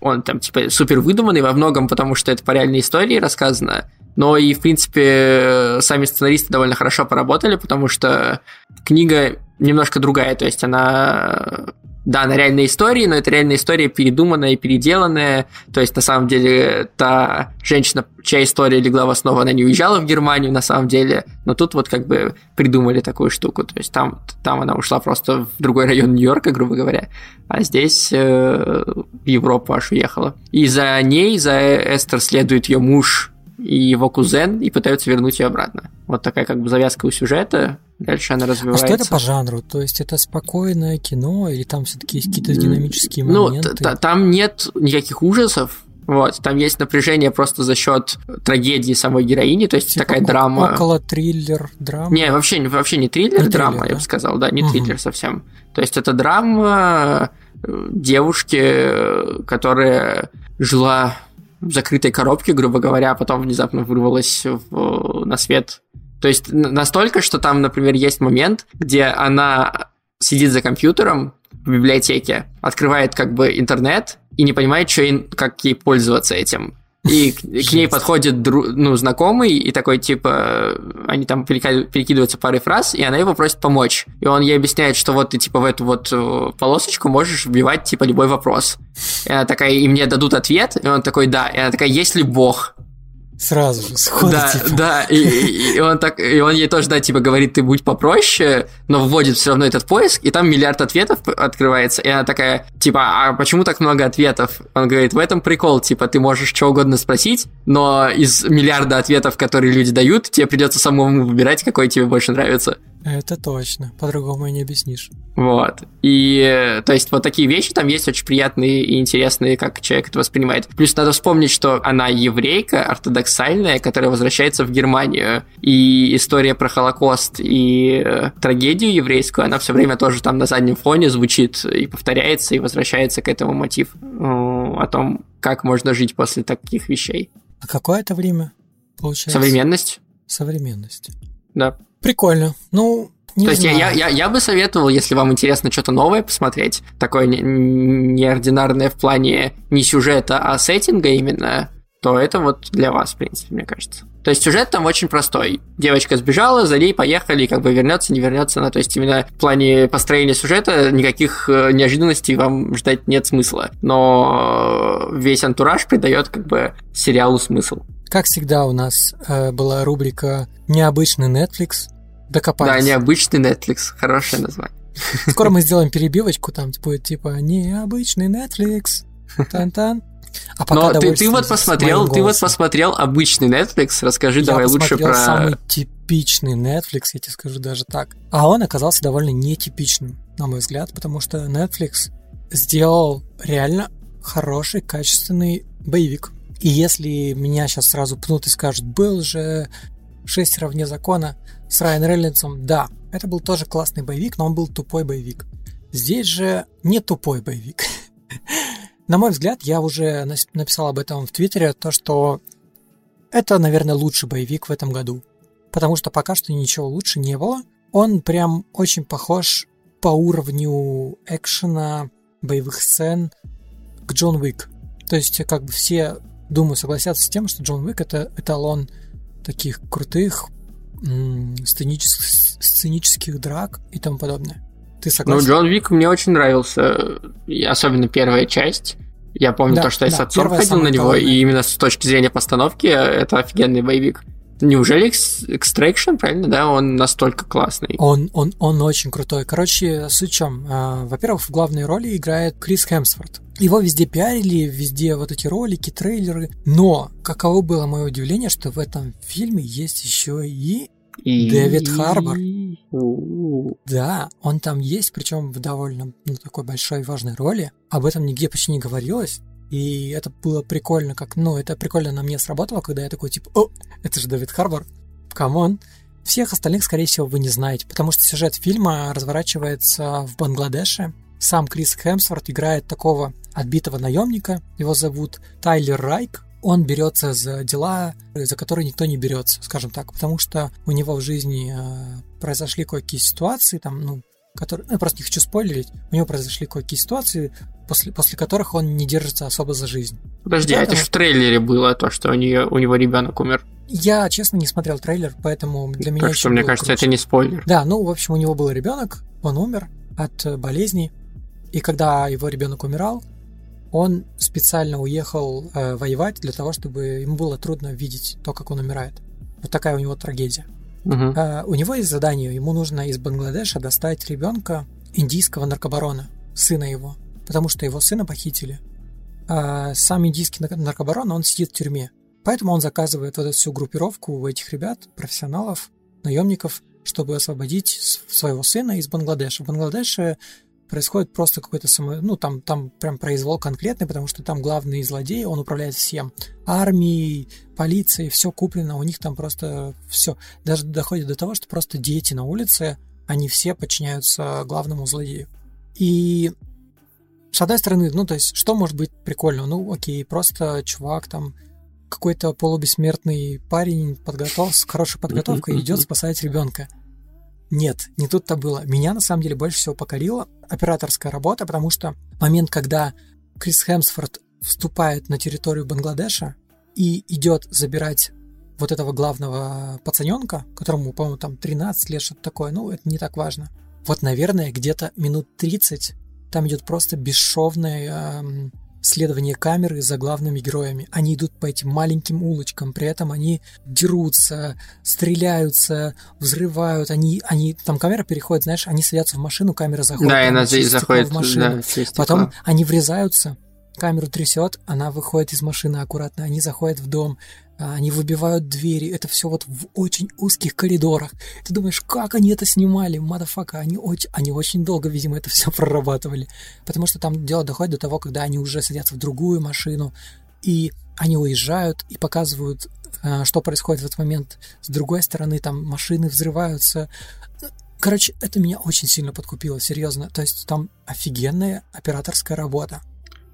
он там, типа, супер выдуманный во многом, потому что это по реальной истории рассказано, но и, в принципе, сами сценаристы довольно хорошо поработали, потому что книга немножко другая, то есть она да, на реальной истории, но это реальная история передуманная и переделанная. То есть, на самом деле, та женщина, чья история легла в основу, она не уезжала в Германию, на самом деле. Но тут вот как бы придумали такую штуку. То есть, там, там она ушла просто в другой район Нью-Йорка, грубо говоря. А здесь э, в Европу аж уехала. И за ней, за Эстер следует ее муж и его кузен и пытаются вернуть ее обратно. Вот такая как бы завязка у сюжета. Дальше она развивается. А что это по жанру? То есть это спокойное кино или там все-таки есть какие-то динамические ну, моменты? Ну, там нет никаких ужасов. Вот, там есть напряжение просто за счет трагедии самой героини, то есть типа такая драма. Около триллер, драма. Не, вообще, вообще не триллер, не драма, триллер, я бы сказал, да, не угу. триллер совсем. То есть это драма э, девушки, которая жила закрытой коробке, грубо говоря, а потом внезапно вырвалась в, на свет. То есть настолько, что там, например, есть момент, где она сидит за компьютером в библиотеке, открывает как бы интернет и не понимает, что как ей пользоваться этим. И к ней подходит ну, знакомый, и такой, типа, они там перекидываются парой фраз, и она его просит помочь. И он ей объясняет, что вот ты, типа, в эту вот э, полосочку можешь вбивать, типа, любой вопрос. И она такая, и мне дадут ответ, и он такой, да. И она такая, есть ли Бог? Сразу же сходу, Да, типа. да, и, и, и он так, и он ей тоже, да, типа, говорит, ты будь попроще, но вводит все равно этот поиск, и там миллиард ответов открывается, и она такая, типа, а почему так много ответов? Он говорит, в этом прикол, типа, ты можешь что угодно спросить, но из миллиарда ответов, которые люди дают, тебе придется самому выбирать, какой тебе больше нравится. Это точно. По-другому и не объяснишь. Вот. И, то есть, вот такие вещи там есть очень приятные и интересные, как человек это воспринимает. Плюс надо вспомнить, что она еврейка, ортодоксальная, которая возвращается в Германию. И история про Холокост и э, трагедию еврейскую, она все время тоже там на заднем фоне звучит и повторяется, и возвращается к этому мотив э, о том, как можно жить после таких вещей. А какое это время, получается? Современность? Современность. Да. Прикольно. Ну, не То есть я, знаю. я, я, бы советовал, если вам интересно что-то новое посмотреть, такое не- неординарное в плане не сюжета, а сеттинга именно, то это вот для вас, в принципе, мне кажется. То есть сюжет там очень простой. Девочка сбежала, за ней поехали, как бы вернется, не вернется она. То есть именно в плане построения сюжета никаких э, неожиданностей вам ждать нет смысла. Но весь антураж придает как бы сериалу смысл. Как всегда у нас э, была рубрика «Необычный Netflix». Да, Докопались. необычный Netflix, хорошее название. Скоро мы сделаем перебивочку, там будет типа «Необычный Netflix». Тан-тан. А пока Но ты, ты вот посмотрел, ты вот посмотрел обычный Netflix, расскажи Я давай лучше про... самый типичный Netflix, я тебе скажу даже так. А он оказался довольно нетипичным, на мой взгляд, потому что Netflix сделал реально хороший, качественный боевик. И если меня сейчас сразу пнут и скажут, был же «Шестеро вне закона» с Райан Рейнольдсом, да, это был тоже классный боевик, но он был тупой боевик. Здесь же не тупой боевик. На мой взгляд, я уже написал об этом в Твиттере, то, что это, наверное, лучший боевик в этом году. Потому что пока что ничего лучше не было. Он прям очень похож по уровню экшена, боевых сцен к Джон Уик. То есть, как бы все, думаю, согласятся с тем, что Джон Уик это эталон таких крутых сценических, сценических драк и тому подобное. Ты Ну, согласен? Джон Вик мне очень нравился, и особенно первая часть. Я помню Да, то, что я с да, отцом первая ходил на него, и именно с точки зрения постановки это офигенный боевик. Неужели Extraction, правильно, да, он настолько классный? Он, он, он очень крутой. Короче, суть в чем? А, Во-первых, в главной роли играет Крис Хемсворт. Его везде пиарили, везде вот эти ролики, трейлеры. Но каково было мое удивление, что в этом фильме есть еще и... И- Дэвид Харбор. Да, он там есть, причем в довольно ну, такой большой важной роли. Об этом нигде почти не говорилось. И это было прикольно, как, ну, это прикольно на мне сработало, когда я такой, типа, о, это же Дэвид Харбор, come on. Всех остальных, скорее всего, вы не знаете, потому что сюжет фильма разворачивается в Бангладеше. Сам Крис Хемсворт играет такого отбитого наемника, его зовут Тайлер Райк. Он берется за дела, за которые никто не берется, скажем так, потому что у него в жизни э, произошли кое-какие ситуации, там, ну, которые, ну, я просто не хочу спойлерить, у него произошли кое-какие ситуации, после, после которых он не держится особо за жизнь. Подожди, а это Поэтому- же в трейлере было, то, что у, нее, у него ребенок умер. Я, честно, не смотрел трейлер, поэтому для меня так что, мне кажется, круче. это не спойлер. Да, ну, в общем, у него был ребенок, он умер от э, болезни, и когда его ребенок умирал, он специально уехал э, воевать для того, чтобы ему было трудно видеть то, как он умирает. Вот такая у него трагедия. Мгм. А, у него есть задание, ему нужно из Бангладеша достать ребенка индийского наркобарона, сына его, потому что его сына похитили. А сам индийский нар- наркобарон, он сидит в тюрьме. Поэтому он заказывает вот эту всю группировку у этих ребят, профессионалов, наемников, чтобы освободить своего сына из Бангладеша. В Бангладеше происходит просто какой-то само... Ну, там, там прям произвол конкретный, потому что там главный злодей, он управляет всем. Армией, полицией, все куплено, у них там просто все. Даже доходит до того, что просто дети на улице, они все подчиняются главному злодею. И с одной стороны, ну, то есть, что может быть прикольно? Ну, окей, просто чувак там, какой-то полубессмертный парень подготов... с хорошей подготовкой идет спасать ребенка. Нет, не тут-то было. Меня на самом деле больше всего покорила операторская работа, потому что момент, когда Крис Хемсфорд вступает на территорию Бангладеша и идет забирать вот этого главного пацаненка, которому, по-моему, там 13 лет, что-то такое, ну, это не так важно. Вот, наверное, где-то минут 30 там идет просто бесшовное эм, следование камеры за главными героями. Они идут по этим маленьким улочкам, при этом они дерутся, стреляются, взрывают, они, они, там камера переходит, знаешь, они садятся в машину, камера заходит. Да, и она здесь заходит в машину. да, Потом они врезаются, камеру трясет, она выходит из машины аккуратно, они заходят в дом, они выбивают двери, это все вот в очень узких коридорах. Ты думаешь, как они это снимали, мадафака, они очень, они очень долго, видимо, это все прорабатывали, потому что там дело доходит до того, когда они уже садятся в другую машину, и они уезжают и показывают, а, что происходит в этот момент. С другой стороны, там машины взрываются. Короче, это меня очень сильно подкупило, серьезно. То есть там офигенная операторская работа.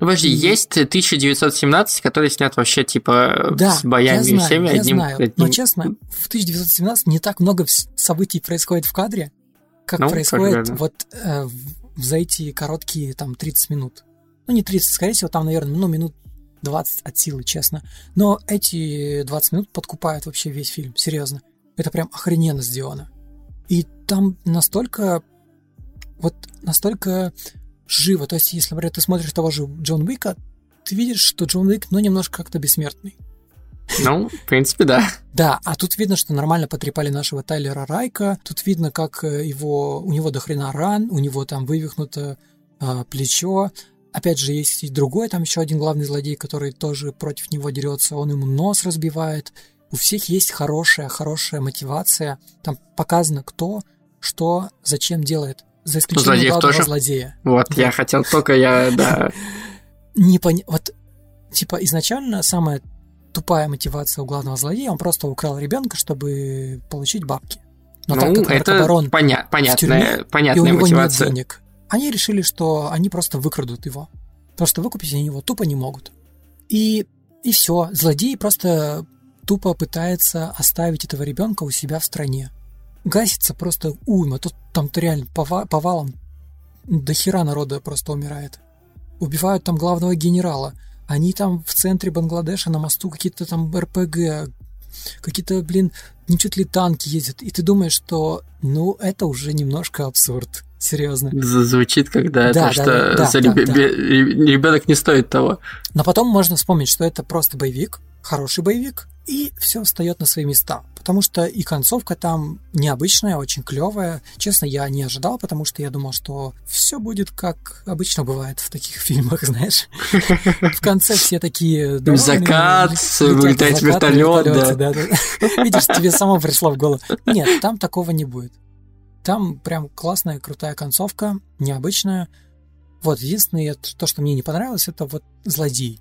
Подожди, есть 1917, который снят вообще, типа, да, с боями я знаю, всеми я одним, знаю. одним... Но, честно, в 1917 не так много событий происходит в кадре, как ну, происходит как вот э, за эти короткие, там, 30 минут. Ну, не 30, скорее всего, там, наверное, ну, минут 20 от силы, честно. Но эти 20 минут подкупают вообще весь фильм, серьезно. Это прям охрененно сделано. И там настолько, вот настолько живо. То есть, если, например, ты смотришь того же Джон Уика, ты видишь, что Джон Уик, ну, немножко как-то бессмертный. Ну, в принципе, да. Да, а тут видно, что нормально потрепали нашего Тайлера Райка. Тут видно, как э, его, у него дохрена ран, у него там вывихнуто а, плечо. Опять же, есть и другой, там еще один главный злодей, который тоже против него дерется, он ему нос разбивает. У всех есть хорошая, хорошая мотивация. Там показано, кто, что, зачем делает. За исключением Злодеев главного тоже? злодея. Вот, да. я хотел только, я, да. Не пон... Вот, типа, изначально самая тупая мотивация у главного злодея, он просто украл ребенка, чтобы получить бабки. Но ну, так как это поня- понятная, тюрьме, понятная и у него мотивация. нет денег, они решили, что они просто выкрадут его. Потому что выкупить они его тупо не могут. И, и все. Злодей просто тупо пытается оставить этого ребенка у себя в стране. Гасится просто уйма. Тут там-то реально пова- повалом до хера народа просто умирает. Убивают там главного генерала. Они там в центре Бангладеша на мосту какие-то там РПГ, какие-то, блин, не чуть ли танки ездят. И ты думаешь, что, ну, это уже немножко абсурд. Серьезно. Звучит, когда да, то, да, что да, за да, реб... да. ребенок не стоит того. Но потом можно вспомнить, что это просто боевик, хороший боевик, и все встает на свои места. Потому что и концовка там необычная, очень клевая. Честно, я не ожидал, потому что я думал, что все будет как обычно бывает в таких фильмах, знаешь. В конце все такие... Закат, вылетает вертолет, да. Видишь, тебе само пришло в голову. Нет, там такого не будет. Там прям классная, крутая концовка, необычная. Вот, единственное, то, что мне не понравилось, это вот злодей.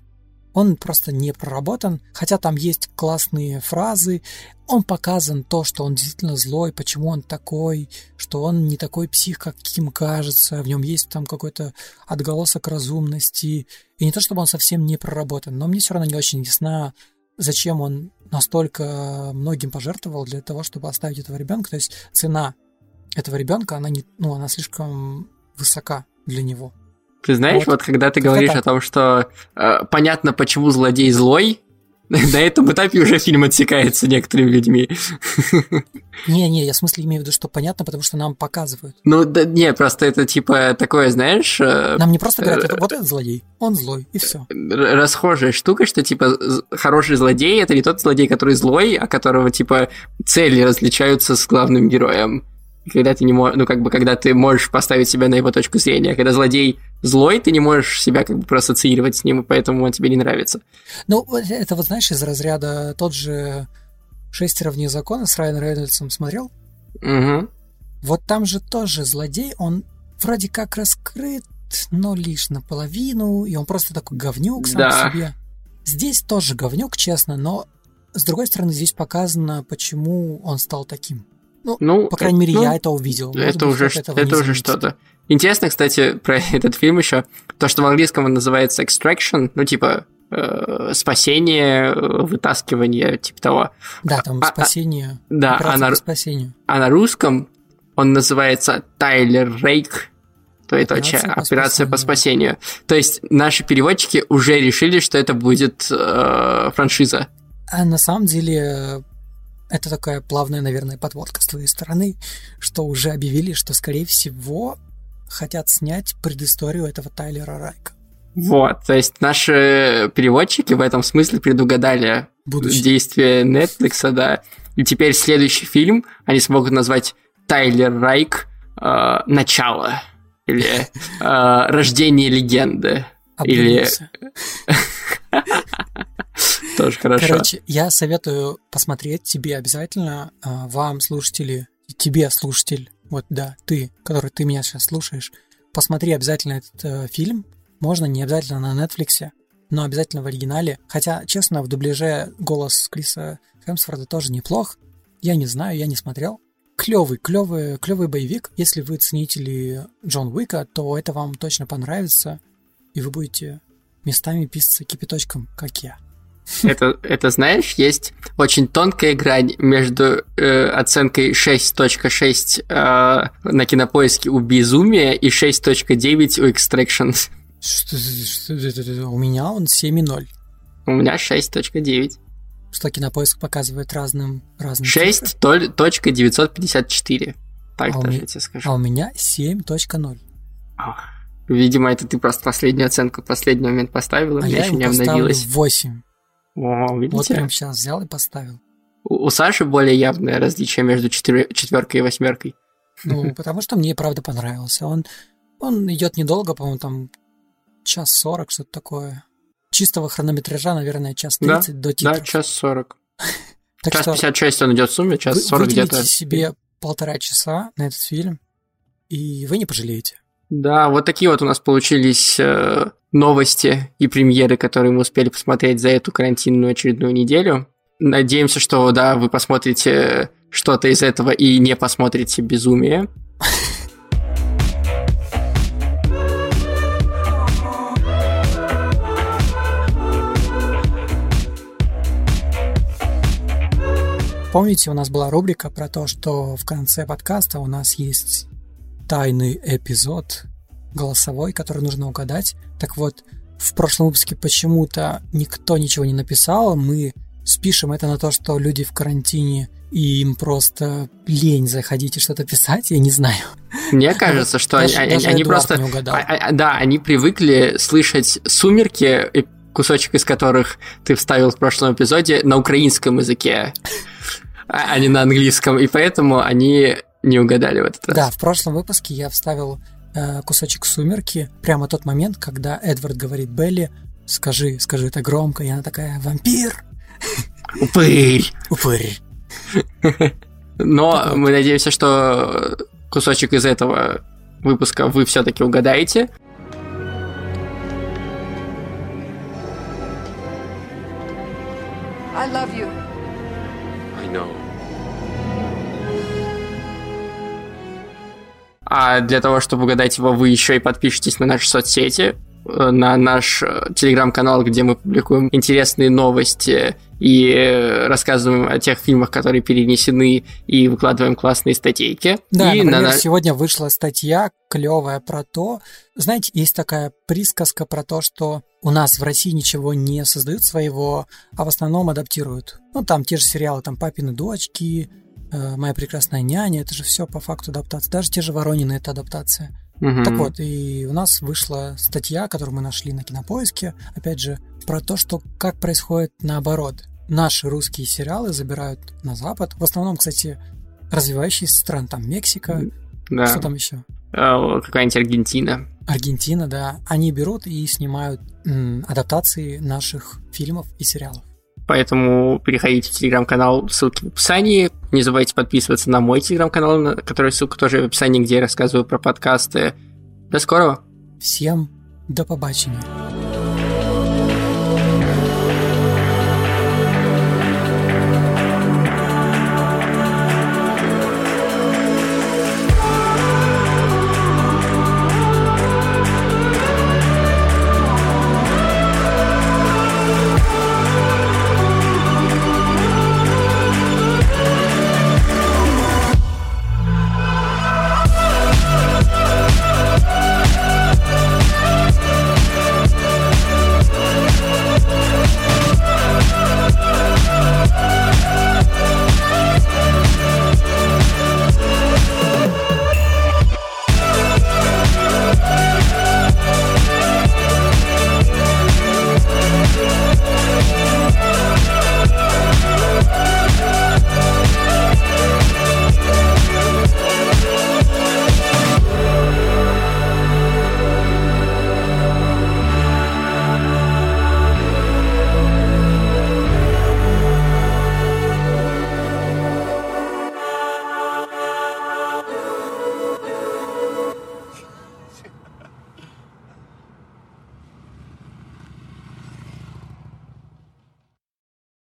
Он просто не проработан, хотя там есть классные фразы. Он показан то, что он действительно злой, почему он такой, что он не такой псих, каким кажется, в нем есть там какой-то отголосок разумности. И не то, чтобы он совсем не проработан, но мне все равно не очень ясна, зачем он настолько многим пожертвовал для того, чтобы оставить этого ребенка. То есть цена этого ребенка, она, не, ну, она слишком высока для него. Ты знаешь, вот, вот когда ты говоришь так. о том, что э, понятно, почему злодей злой, на этом этапе уже фильм отсекается некоторыми людьми. Не-не, я в смысле имею в виду, что понятно, потому что нам показывают. Ну, да, не, просто это типа такое, знаешь... Э, нам не просто говорят, это, вот этот злодей, он злой, и все. Расхожая штука, что типа хороший злодей это не тот злодей, который злой, а которого типа цели различаются с главным героем когда ты не можешь, ну, как бы, когда ты можешь поставить себя на его точку зрения. Когда злодей злой, ты не можешь себя как бы проассоциировать с ним, и поэтому он тебе не нравится. Ну, это вот, знаешь, из разряда тот же «Шестеро вне закона» с Райаном Рейнольдсом смотрел? Угу. Вот там же тоже злодей, он вроде как раскрыт, но лишь наполовину, и он просто такой говнюк сам да. по себе. Здесь тоже говнюк, честно, но с другой стороны, здесь показано, почему он стал таким. Ну, ну по крайней мере, ну, я это увидел. Может это быть, уже, это уже что-то. Интересно, кстати, про этот фильм еще, то, что в английском он называется extraction, ну, типа, э, спасение, вытаскивание, типа того. Да, там а, а спасение. А, да, а на, спасению. а на русском он называется Тайлер Рейк, то операция, по, операция по спасению. То есть наши переводчики уже решили, что это будет э, франшиза. А на самом деле это такая плавная, наверное, подводка с твоей стороны, что уже объявили, что, скорее всего, хотят снять предысторию этого Тайлера Райка. Вот, то есть наши переводчики в этом смысле предугадали Будущее. действие Netflix, да. И теперь следующий фильм они смогут назвать Тайлер Райк э, «Начало» или э, «Рождение легенды». Или- Обнулился. Тоже хорошо. Короче, я советую посмотреть тебе обязательно, а, вам, слушатели, тебе, слушатель, вот да, ты, который ты меня сейчас слушаешь, посмотри обязательно этот э, фильм. Можно не обязательно на Netflix, но обязательно в оригинале. Хотя, честно, в дубляже голос Криса Хемсфорда тоже неплох. Я не знаю, я не смотрел. Клевый, клевый, клевый боевик. Если вы ценители Джон Уика, то это вам точно понравится, и вы будете местами писаться кипяточком, как я. Это, это, знаешь, есть очень тонкая грань между э, оценкой 6.6 э, на кинопоиске у Безумия и 6.9 у Extraction. Что, что- что- у меня он 7,0. У меня 6.9. Что кинопоиск показывает разным разным цифры. 6.954. Так А даже я тебе скажу. А у меня 7.0. Ах, Видимо, это ты просто последнюю оценку последний момент поставил, и А я еще не обновилась. 8. О, Вот видите? прям сейчас взял и поставил. У, у Саши более явное различие между четверкой и восьмеркой. Ну, потому что мне правда понравился. Он, он идет недолго, по-моему, там час 40, что-то такое. Чистого хронометража, наверное, час Да, 30 до Да, титров. час 40. так час что 56 он идет в сумме, час вы, 40 выделите где-то. себе полтора часа на этот фильм, и вы не пожалеете. Да, вот такие вот у нас получились э, новости и премьеры, которые мы успели посмотреть за эту карантинную очередную неделю. Надеемся, что да, вы посмотрите что-то из этого и не посмотрите безумие. Помните, у нас была рубрика про то, что в конце подкаста у нас есть тайный эпизод голосовой, который нужно угадать. Так вот, в прошлом выпуске почему-то никто ничего не написал. Мы спишем это на то, что люди в карантине и им просто лень заходить и что-то писать, я не знаю. Мне кажется, что они, Даже- они- даже они просто... угадал. а- а- да, они привыкли слышать «Сумерки», кусочек из которых ты вставил в прошлом эпизоде, на украинском языке, а а не на английском, и поэтому они не угадали в этот раз. Да, в прошлом выпуске я вставил э, кусочек «Сумерки», прямо тот момент, когда Эдвард говорит Белли, скажи, скажи это громко, и она такая «Вампир!» Упырь! Упырь. Но мы надеемся, что кусочек из этого выпуска вы все-таки угадаете. I love you. А для того, чтобы угадать его, вы еще и подпишитесь на наши соцсети, э, на наш э, телеграм-канал, где мы публикуем интересные новости и э, рассказываем о тех фильмах, которые перенесены, и выкладываем классные статейки. Да, и например, на- сегодня вышла статья клевая про то, знаете, есть такая присказка про то, что у нас в России ничего не создают своего, а в основном адаптируют. Ну, там те же сериалы, там «Папины дочки», «Моя прекрасная няня», это же все по факту адаптация. Даже те же «Воронины» — это адаптация. Мгм. Так вот, и у нас вышла статья, которую мы нашли на Кинопоиске, опять же, про то, что как происходит наоборот. Наши русские сериалы забирают на Запад. В основном, кстати, развивающиеся страны, там Мексика, Да. что там еще? Э, Какая-нибудь Аргентина. Аргентина, да. Они берут и снимают м, адаптации наших фильмов и сериалов. Поэтому переходите в телеграм-канал, ссылки в описании. Не забывайте подписываться на мой телеграм-канал, на который ссылка тоже в описании, где я рассказываю про подкасты. До скорого! Всем до побачення.